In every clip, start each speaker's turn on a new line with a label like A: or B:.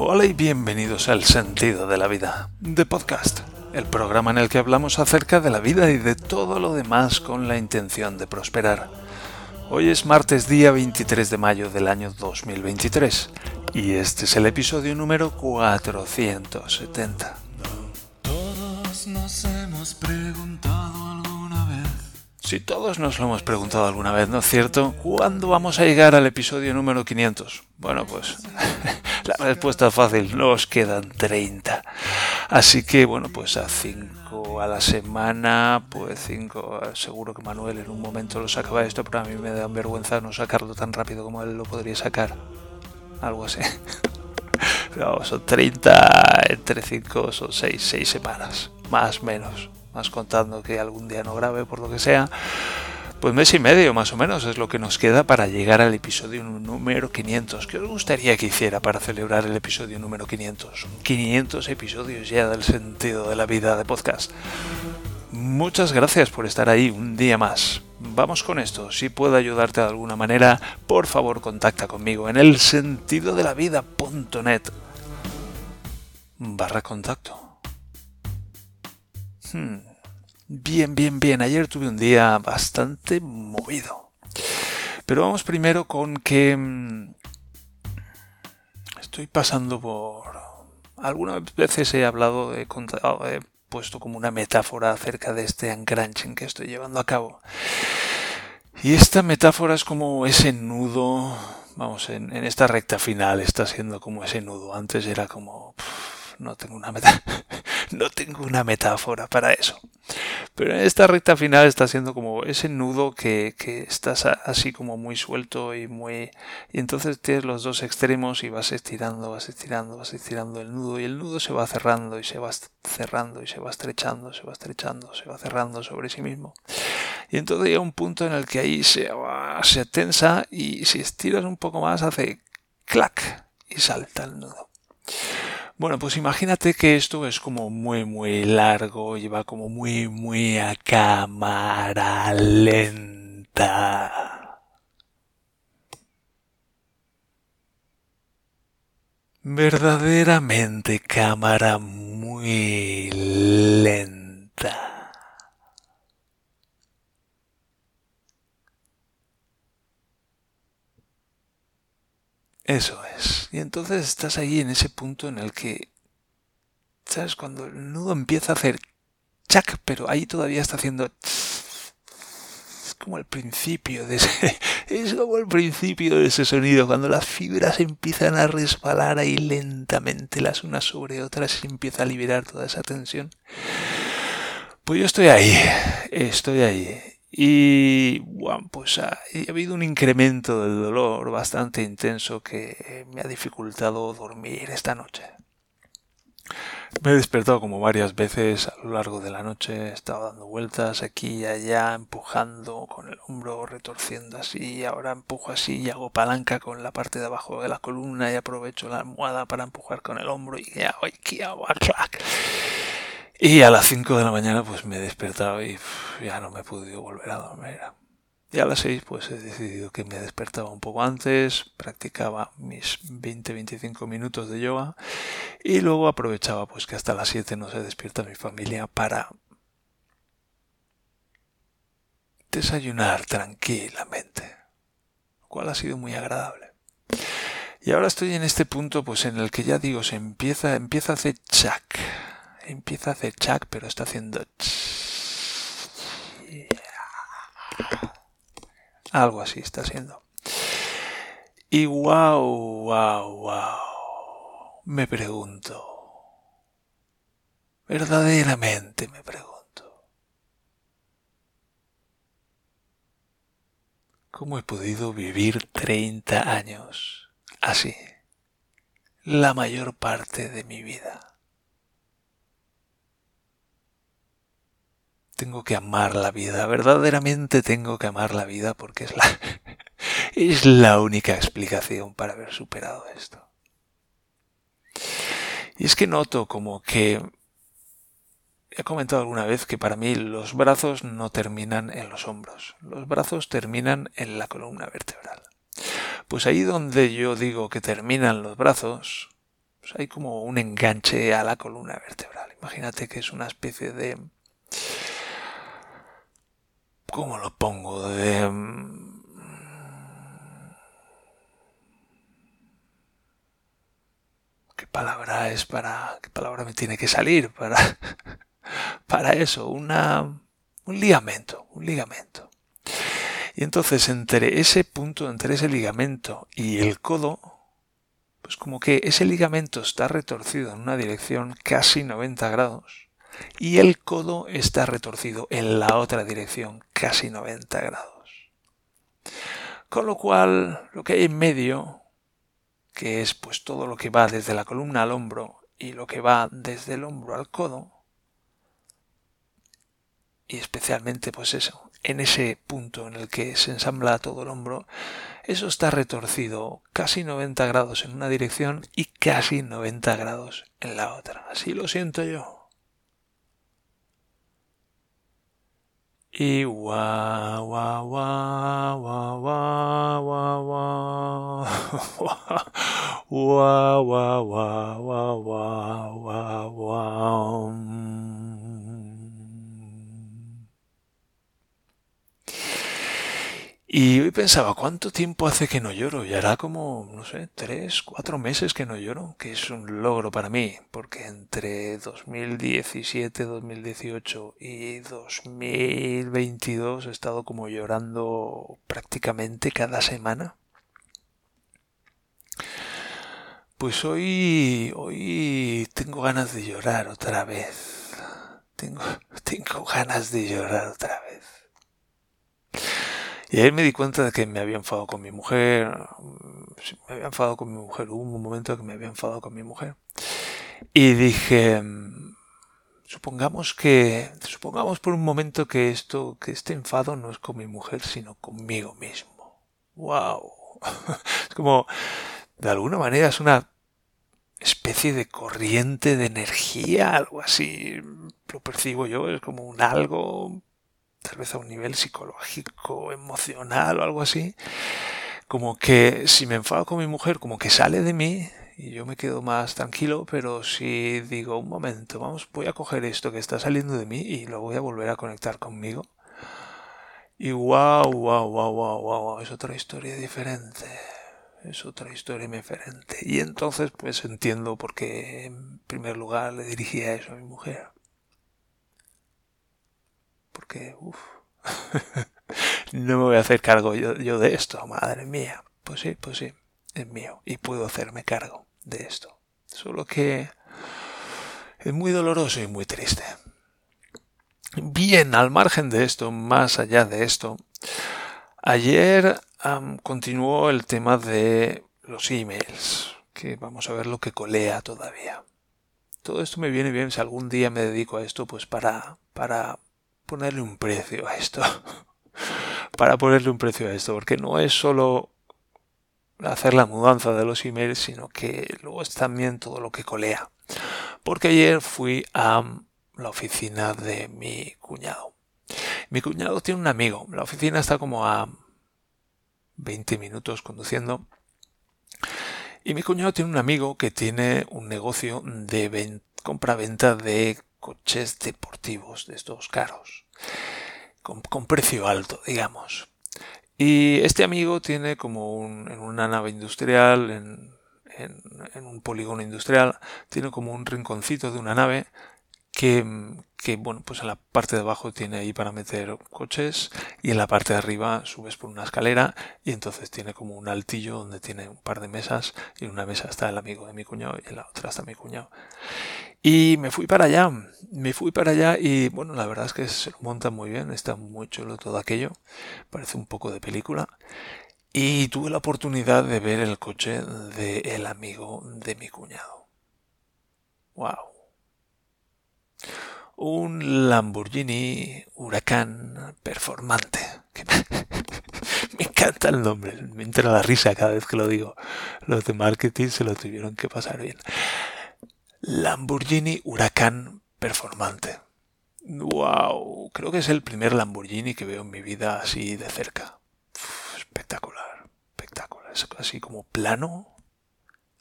A: Hola y bienvenidos al Sentido de la Vida, de podcast, el programa en el que hablamos acerca de la vida y de todo lo demás con la intención de prosperar. Hoy es martes día 23 de mayo del año 2023 y este es el episodio número 470.
B: Todos nos hemos preguntado alguna vez.
A: Si todos nos lo hemos preguntado alguna vez, ¿no es cierto? ¿Cuándo vamos a llegar al episodio número 500? Bueno, pues la respuesta es fácil, nos quedan 30. Así que, bueno, pues a 5 a la semana, pues 5, seguro que Manuel en un momento lo sacaba esto, pero a mí me da vergüenza no sacarlo tan rápido como él lo podría sacar. Algo así. Pero son 30 entre 5, son 6, 6 semanas, más menos. Más contando que algún día no grabe por lo que sea. Pues mes y medio más o menos es lo que nos queda para llegar al episodio número 500. ¿Qué os gustaría que hiciera para celebrar el episodio número 500? 500 episodios ya del sentido de la vida de podcast. Muchas gracias por estar ahí un día más. Vamos con esto. Si puedo ayudarte de alguna manera, por favor contacta conmigo en el sentido de la vida.net barra contacto. Hmm. Bien, bien, bien. Ayer tuve un día bastante movido. Pero vamos primero con que mm, estoy pasando por... Algunas veces he hablado, he, contado, he puesto como una metáfora acerca de este uncrunching que estoy llevando a cabo. Y esta metáfora es como ese nudo, vamos, en, esta recta final está siendo como ese nudo. Antes era como... No tengo una meta no tengo una metáfora para eso. Pero en esta recta final está siendo como ese nudo que, que estás así como muy suelto y muy... Y entonces tienes los dos extremos y vas estirando, vas estirando, vas estirando el nudo y el nudo se va cerrando y se va cerrando y se va estrechando, se va estrechando, se va cerrando sobre sí mismo. Y entonces llega un punto en el que ahí se, se tensa y si estiras un poco más hace clac y salta el nudo. Bueno, pues imagínate que esto es como muy, muy largo y va como muy, muy a cámara lenta. Verdaderamente cámara muy lenta. Eso es. Y entonces estás ahí en ese punto en el que, ¿sabes? Cuando el nudo empieza a hacer chac, pero ahí todavía está haciendo... Es como el principio de ese... Es como el principio de ese sonido, cuando las fibras empiezan a resbalar ahí lentamente las unas sobre otras y empieza a liberar toda esa tensión. Pues yo estoy ahí, estoy ahí. Y bueno, pues ha, ha, habido un incremento del dolor bastante intenso que me ha dificultado dormir esta noche. Me he despertado como varias veces a lo largo de la noche, he estado dando vueltas aquí y allá, empujando con el hombro, retorciendo así, ahora empujo así y hago palanca con la parte de abajo de la columna y aprovecho la almohada para empujar con el hombro y ya, hago clac. Y a las 5 de la mañana pues me he despertado y ya no me he podido volver a dormir. Y a las 6 pues he decidido que me despertaba un poco antes, practicaba mis 20-25 minutos de yoga y luego aprovechaba pues que hasta las 7 no se despierta mi familia para desayunar tranquilamente, lo cual ha sido muy agradable. Y ahora estoy en este punto pues en el que ya digo, se empieza, empieza a hacer chac empieza a hacer chac, pero está haciendo... Algo así está haciendo. Y wow, wow, wow. Me pregunto. Verdaderamente me pregunto. ¿Cómo he podido vivir 30 años así? La mayor parte de mi vida. Tengo que amar la vida, verdaderamente tengo que amar la vida porque es la, es la única explicación para haber superado esto. Y es que noto como que he comentado alguna vez que para mí los brazos no terminan en los hombros, los brazos terminan en la columna vertebral. Pues ahí donde yo digo que terminan los brazos, pues hay como un enganche a la columna vertebral. Imagínate que es una especie de... ¿Cómo lo pongo? De... Mm, ¿Qué palabra es para... ¿Qué palabra me tiene que salir para... para eso? Un ligamento, un ligamento. Y entonces entre ese punto, entre ese ligamento y el codo, pues como que ese ligamento está retorcido en una dirección casi 90 grados y el codo está retorcido en la otra dirección casi 90 grados. Con lo cual, lo que hay en medio, que es pues todo lo que va desde la columna al hombro y lo que va desde el hombro al codo, y especialmente pues eso, en ese punto en el que se ensambla todo el hombro, eso está retorcido casi 90 grados en una dirección y casi 90 grados en la otra. Así lo siento yo. Et wa wa wa wa wa wa wa. Wa wa wa wa wa wa wa. Y hoy pensaba, ¿cuánto tiempo hace que no lloro? Y hará como, no sé, tres, cuatro meses que no lloro, que es un logro para mí, porque entre 2017, 2018 y 2022 he estado como llorando prácticamente cada semana. Pues hoy, hoy tengo ganas de llorar otra vez. Tengo, tengo ganas de llorar otra vez. Y ahí me di cuenta de que me había enfadado con mi mujer. Me había enfadado con mi mujer. Hubo un momento que me había enfadado con mi mujer. Y dije, supongamos que, supongamos por un momento que esto, que este enfado no es con mi mujer, sino conmigo mismo. ¡Wow! Es como, de alguna manera es una especie de corriente de energía, algo así. Lo percibo yo, es como un algo tal vez a un nivel psicológico, emocional o algo así, como que si me enfado con mi mujer, como que sale de mí y yo me quedo más tranquilo, pero si digo, un momento, vamos, voy a coger esto que está saliendo de mí y lo voy a volver a conectar conmigo. Y wow, wow, wow, wow, wow, es otra historia diferente. Es otra historia diferente. Y entonces pues entiendo por qué en primer lugar le dirigía eso a mi mujer porque, uff, no me voy a hacer cargo yo, de esto, madre mía. Pues sí, pues sí, es mío y puedo hacerme cargo de esto. Solo que es muy doloroso y muy triste. Bien, al margen de esto, más allá de esto, ayer continuó el tema de los emails, que vamos a ver lo que colea todavía. Todo esto me viene bien si algún día me dedico a esto, pues para, para ponerle un precio a esto. Para ponerle un precio a esto, porque no es solo hacer la mudanza de los emails, sino que luego es también todo lo que colea. Porque ayer fui a la oficina de mi cuñado. Mi cuñado tiene un amigo. La oficina está como a 20 minutos conduciendo. Y mi cuñado tiene un amigo que tiene un negocio de compra-venta de coches deportivos de estos caros, con, precio alto, digamos. Y este amigo tiene como un, en una nave industrial, en, en, un polígono industrial, tiene como un rinconcito de una nave que, que, bueno, pues en la parte de abajo tiene ahí para meter coches y en la parte de arriba subes por una escalera y entonces tiene como un altillo donde tiene un par de mesas y en una mesa está el amigo de mi cuñado y en la otra está mi cuñado. Y me fui para allá, me fui para allá y bueno, la verdad es que se lo monta muy bien, está muy chulo todo aquello, parece un poco de película. Y tuve la oportunidad de ver el coche del el amigo de mi cuñado. ¡Wow! Un Lamborghini Huracán performante. me encanta el nombre, me entra la risa cada vez que lo digo. Los de marketing se lo tuvieron que pasar bien. Lamborghini Huracán performante. Wow, creo que es el primer Lamborghini que veo en mi vida así de cerca. espectacular, espectacular. Es así como plano,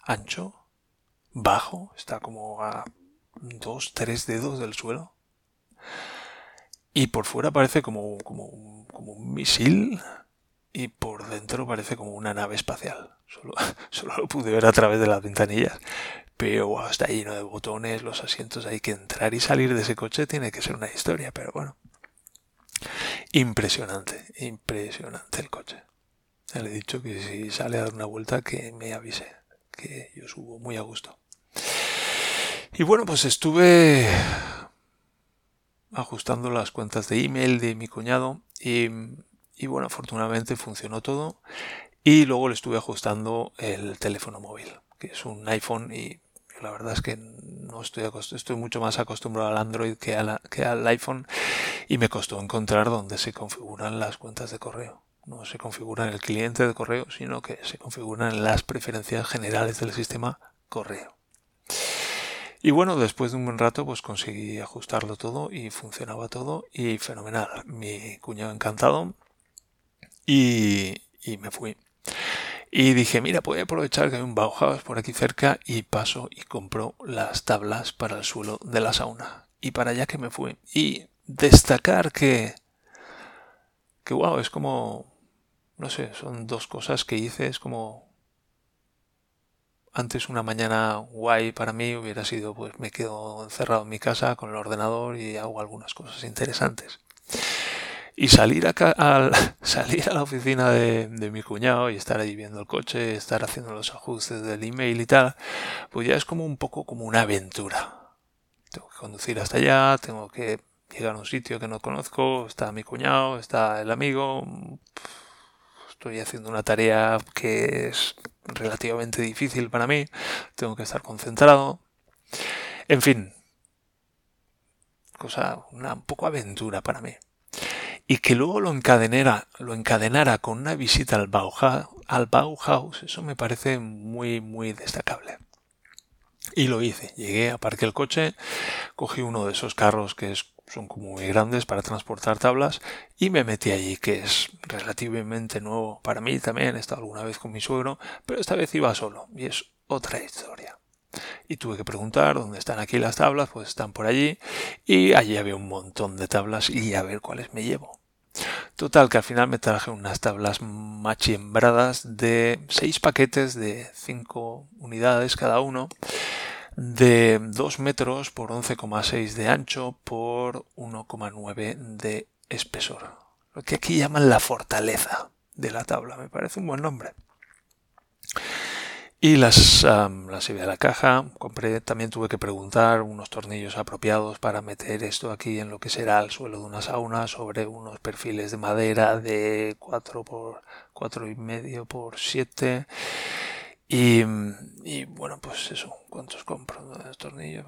A: ancho, bajo, está como a dos, tres dedos del suelo. Y por fuera parece como, como, como un misil y por dentro parece como una nave espacial. Solo, solo lo pude ver a través de las ventanillas. Pero está lleno de botones, los asientos, hay que entrar y salir de ese coche, tiene que ser una historia, pero bueno. Impresionante, impresionante el coche. Le he dicho que si sale a dar una vuelta que me avise, que yo subo muy a gusto. Y bueno, pues estuve ajustando las cuentas de email de mi cuñado y, y, bueno, afortunadamente funcionó todo. Y luego le estuve ajustando el teléfono móvil, que es un iPhone y la verdad es que no estoy, estoy mucho más acostumbrado al Android que, que al iPhone y me costó encontrar dónde se configuran las cuentas de correo. No se configura en el cliente de correo, sino que se configuran las preferencias generales del sistema correo. Y bueno, después de un buen rato, pues conseguí ajustarlo todo y funcionaba todo y fenomenal. Mi cuñado encantado y, y me fui. Y dije, mira, voy a aprovechar que hay un Bauhaus por aquí cerca y paso y compro las tablas para el suelo de la sauna. Y para allá que me fui. Y destacar que, que wow, es como, no sé, son dos cosas que hice, es como antes una mañana guay para mí hubiera sido pues me quedo encerrado en mi casa con el ordenador y hago algunas cosas interesantes y salir a, salir a la oficina de, mi cuñado y estar ahí viendo el coche, estar haciendo los ajustes del email y tal, pues ya es como un poco como una aventura. Tengo que conducir hasta allá, tengo que llegar a un sitio que no conozco, está mi cuñado, está el amigo, estoy haciendo una tarea que es relativamente difícil para mí, tengo que estar concentrado. En fin, cosa, una un poco aventura para mí y que luego lo encadenara, lo encadenara con una visita al Bauhaus, al Bauhaus, eso me parece muy, muy destacable. Y lo hice. Llegué, aparqué el coche, cogí uno de esos carros que son como muy grandes para transportar tablas y me metí allí, que es relativamente nuevo para mí también. He estado alguna vez con mi suegro, pero esta vez iba solo y es otra historia. Y tuve que preguntar dónde están aquí las tablas, pues están por allí y allí había un montón de tablas y a ver cuáles me llevo. Total, que al final me traje unas tablas machiembradas de 6 paquetes de 5 unidades cada uno, de 2 metros por 11,6 de ancho por 1,9 de espesor. Lo que aquí llaman la fortaleza de la tabla. Me parece un buen nombre. Y las, las llevé a la caja, compré, también tuve que preguntar unos tornillos apropiados para meter esto aquí en lo que será el suelo de una sauna sobre unos perfiles de madera de 4 por cuatro y medio por 7 y, y, bueno pues eso, ¿cuántos compro? tornillos?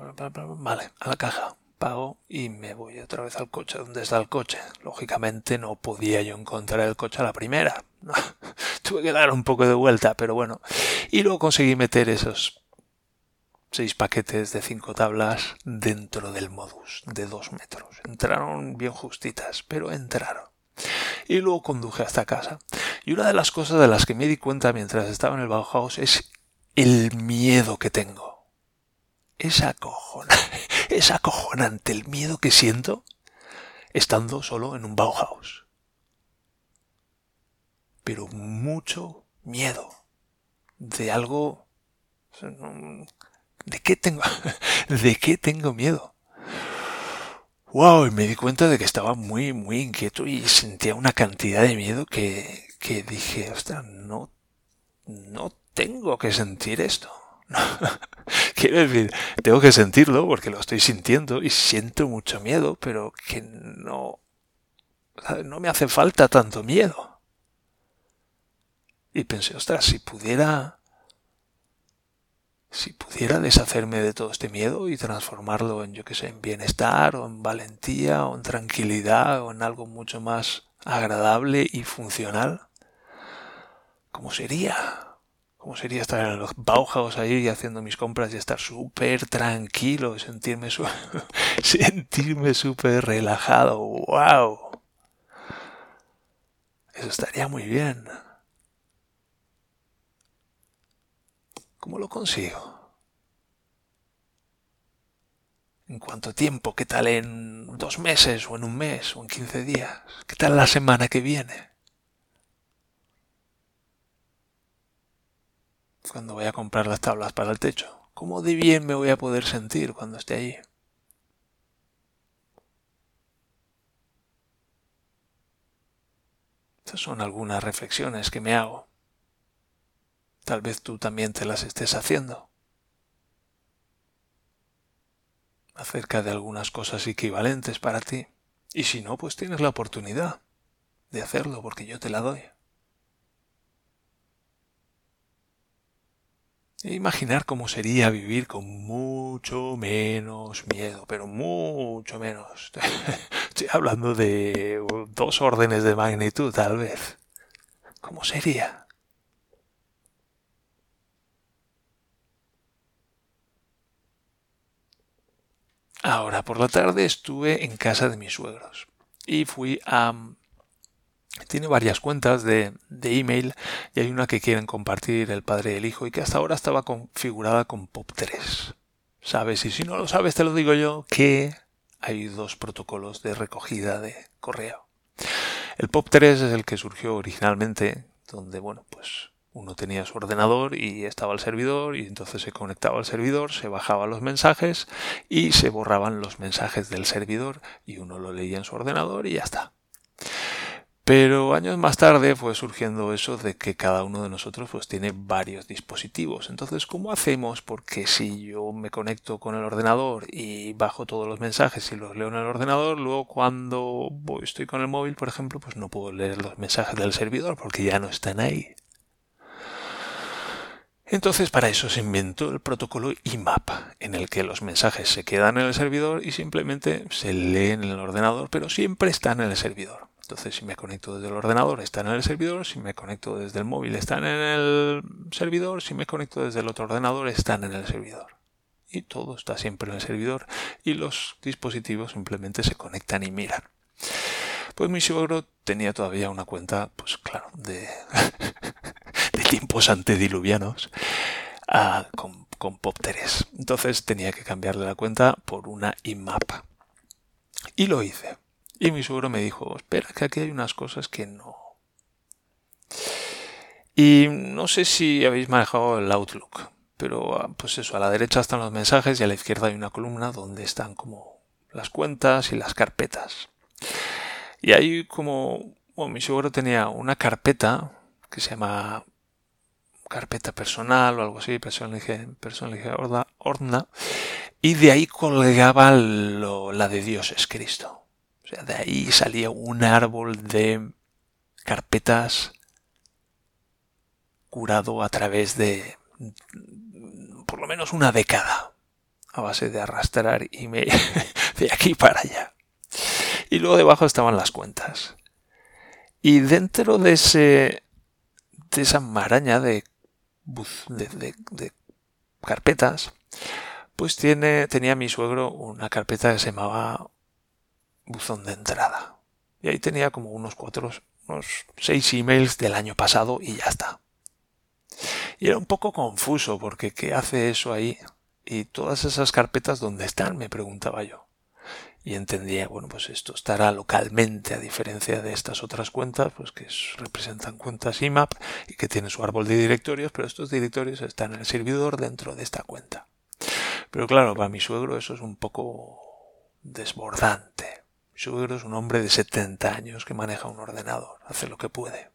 A: Vale, a la caja pago y me voy otra vez al coche. ¿Dónde está el coche? Lógicamente no podía yo encontrar el coche a la primera. Tuve que dar un poco de vuelta, pero bueno. Y luego conseguí meter esos seis paquetes de cinco tablas dentro del modus de dos metros. Entraron bien justitas, pero entraron. Y luego conduje hasta casa. Y una de las cosas de las que me di cuenta mientras estaba en el Bauhaus es el miedo que tengo es, es acojonante el miedo que siento estando solo en un Bauhaus. Pero mucho miedo de algo... ¿De qué tengo? ¿De qué tengo miedo? Wow, y me di cuenta de que estaba muy, muy inquieto y sentía una cantidad de miedo que, que dije, ostras, no, no tengo que sentir esto. Quiero decir, tengo que sentirlo porque lo estoy sintiendo y siento mucho miedo, pero que no, no me hace falta tanto miedo. Y pensé, ostras, si pudiera, si pudiera deshacerme de todo este miedo y transformarlo en, yo que sé, en bienestar o en valentía o en tranquilidad o en algo mucho más agradable y funcional, ¿cómo sería? ¿Cómo sería estar en los Bauhaus ahí haciendo mis compras y estar súper tranquilo, sentirme sentirme súper relajado? ¡Wow! Eso estaría muy bien. ¿Cómo lo consigo? ¿En cuánto tiempo? ¿Qué tal en dos meses o en un mes o en quince días? ¿Qué tal la semana que viene? Cuando voy a comprar las tablas para el techo. ¿Cómo de bien me voy a poder sentir cuando esté allí? Estas son algunas reflexiones que me hago. Tal vez tú también te las estés haciendo. Acerca de algunas cosas equivalentes para ti. Y si no, pues tienes la oportunidad de hacerlo porque yo te la doy. E imaginar cómo sería vivir con mucho menos miedo, pero mucho menos. Estoy hablando de dos órdenes de magnitud, tal vez. ¿Cómo sería? Ahora, por la tarde estuve en casa de mis suegros y fui a tiene varias cuentas de, email y hay una que quieren compartir el padre y el hijo y que hasta ahora estaba configurada con POP3. ¿Sabes? Y si no lo sabes, te lo digo yo, que hay dos protocolos de recogida de correo. El POP3 es el que surgió originalmente, donde, bueno, pues uno tenía su ordenador y estaba el servidor y entonces se conectaba al servidor, se bajaban los mensajes y se borraban los mensajes del servidor y uno lo leía en su ordenador y ya está. Pero años más tarde fue surgiendo eso de que cada uno de nosotros pues tiene varios dispositivos. Entonces, ¿cómo hacemos? Porque si yo me conecto con el ordenador y bajo todos los mensajes y los leo en el ordenador, luego cuando voy, estoy con el móvil, por ejemplo, pues no puedo leer los mensajes del servidor porque ya no están ahí. Entonces para eso se inventó el protocolo IMAP, en el que los mensajes se quedan en el servidor y simplemente se leen en el ordenador, pero siempre están en el servidor. Entonces, si me conecto desde el ordenador, están en el servidor. Si me conecto desde el móvil, están en el servidor. Si me conecto desde el otro ordenador, están en el servidor. Y todo está siempre en el servidor. Y los dispositivos simplemente se conectan y miran. Pues mi suegro tenía todavía una cuenta, pues claro, de, de tiempos antediluvianos ah, con, con POP3. Entonces tenía que cambiarle la cuenta por una IMAP. Y lo hice. Y mi suegro me dijo, espera, que aquí hay unas cosas que no. Y no sé si habéis manejado el Outlook, pero ah, pues eso, a la derecha están los mensajes y a la izquierda hay una columna donde están como las cuentas y las carpetas. Y ahí como, bueno, mi suegro tenía una carpeta que se llama carpeta personal o algo así, personalizada, orna, y de ahí colgaba la de Dios es Cristo. O sea, de ahí salía un árbol de carpetas curado a través de por lo menos una década a base de arrastrar y me de aquí para allá. Y luego debajo estaban las cuentas. Y dentro de ese de esa maraña de, de, de carpetas, pues tiene, tenía mi suegro una carpeta que se llamaba buzón de entrada. Y ahí tenía como unos cuatro, unos seis emails del año pasado y ya está. Y era un poco confuso porque ¿qué hace eso ahí? Y todas esas carpetas, ¿dónde están? Me preguntaba yo. Y entendía, bueno, pues esto estará localmente a diferencia de estas otras cuentas, pues que representan cuentas IMAP y que tienen su árbol de directorios, pero estos directorios están en el servidor dentro de esta cuenta. Pero claro, para mi suegro eso es un poco desbordante suegro es un hombre de 70 años que maneja un ordenador, hace lo que puede.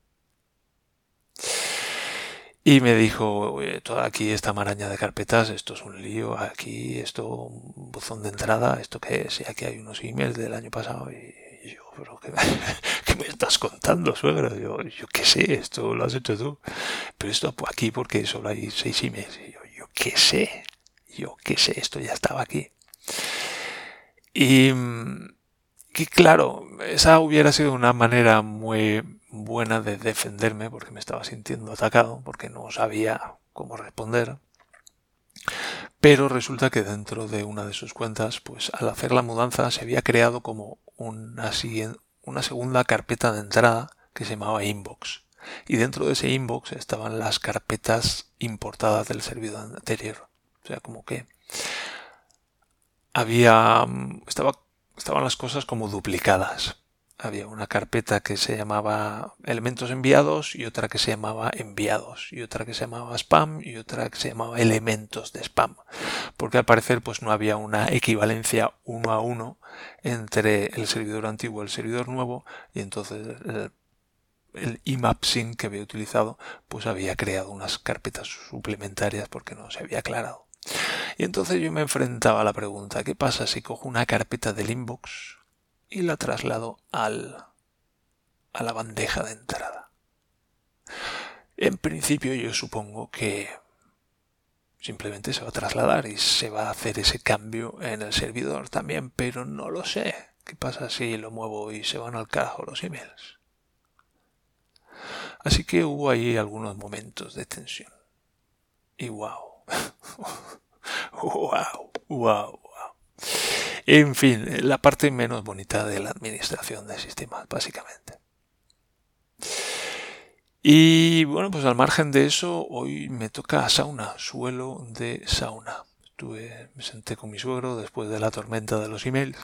A: Y me dijo, toda aquí esta maraña de carpetas, esto es un lío, aquí esto, un buzón de entrada, esto qué es, y aquí hay unos emails del año pasado, y, yo, pero ¿qué, me estás contando, suegro? Yo, yo qué sé, esto lo has hecho tú, pero esto aquí porque solo hay seis emails, y yo, yo qué sé, yo qué sé, esto ya estaba aquí. Y que claro, esa hubiera sido una manera muy buena de defenderme porque me estaba sintiendo atacado, porque no sabía cómo responder. Pero resulta que dentro de una de sus cuentas, pues al hacer la mudanza se había creado como una, una segunda carpeta de entrada que se llamaba inbox. Y dentro de ese inbox estaban las carpetas importadas del servidor anterior. O sea, como que había estaba, estaban las cosas como duplicadas. Había una carpeta que se llamaba elementos enviados y otra que se llamaba enviados y otra que se llamaba spam y otra que se llamaba elementos de spam. Porque al parecer pues no había una equivalencia uno a uno entre el servidor antiguo y el servidor nuevo y entonces el, el IMAP que había utilizado pues había creado unas carpetas suplementarias porque no se había aclarado. Y entonces yo me enfrentaba a la pregunta, ¿qué pasa si cojo una carpeta del inbox y la traslado al, a la bandeja de entrada? En principio yo supongo que simplemente se va a trasladar y se va a hacer ese cambio en el servidor también, pero no lo sé. ¿Qué pasa si lo muevo y se van al carajo los emails? Así que hubo ahí algunos momentos de tensión. Y wow. wow, wow. En fin, la parte menos bonita de la administración de sistemas, básicamente. Y bueno, pues al margen de eso, hoy me toca sauna, suelo de sauna. Estuve, me senté con mi suegro después de la tormenta de los emails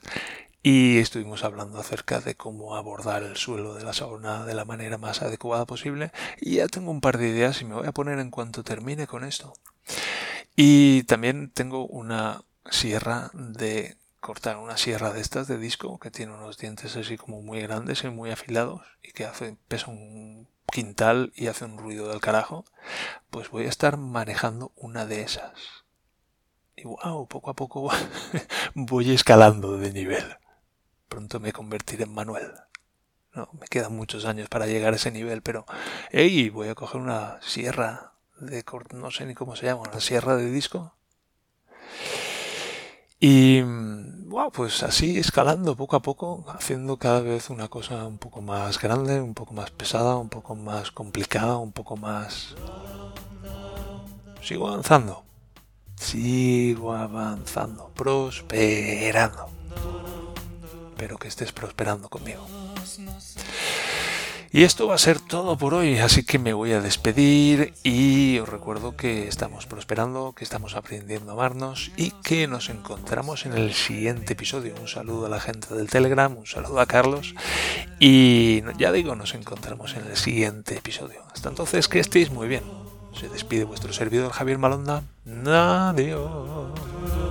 A: y estuvimos hablando acerca de cómo abordar el suelo de la sauna de la manera más adecuada posible y ya tengo un par de ideas y me voy a poner en cuanto termine con esto. Y también tengo una sierra de cortar, una sierra de estas de disco que tiene unos dientes así como muy grandes y muy afilados y que hace, pesa un quintal y hace un ruido del carajo, pues voy a estar manejando una de esas. Y wow, poco a poco voy escalando de nivel. Pronto me convertiré en Manuel. No, me quedan muchos años para llegar a ese nivel, pero hey, voy a coger una sierra de no sé ni cómo se llama, una sierra de disco. Y wow, pues así escalando poco a poco, haciendo cada vez una cosa un poco más grande, un poco más pesada, un poco más complicada, un poco más... Sigo avanzando. Sigo avanzando, prosperando espero que estés prosperando conmigo. Y esto va a ser todo por hoy, así que me voy a despedir y os recuerdo que estamos prosperando, que estamos aprendiendo a amarnos y que nos encontramos en el siguiente episodio. Un saludo a la gente del Telegram, un saludo a Carlos y ya digo, nos encontramos en el siguiente episodio. Hasta entonces, que estéis muy bien. Se despide vuestro servidor Javier Malonda. Adiós.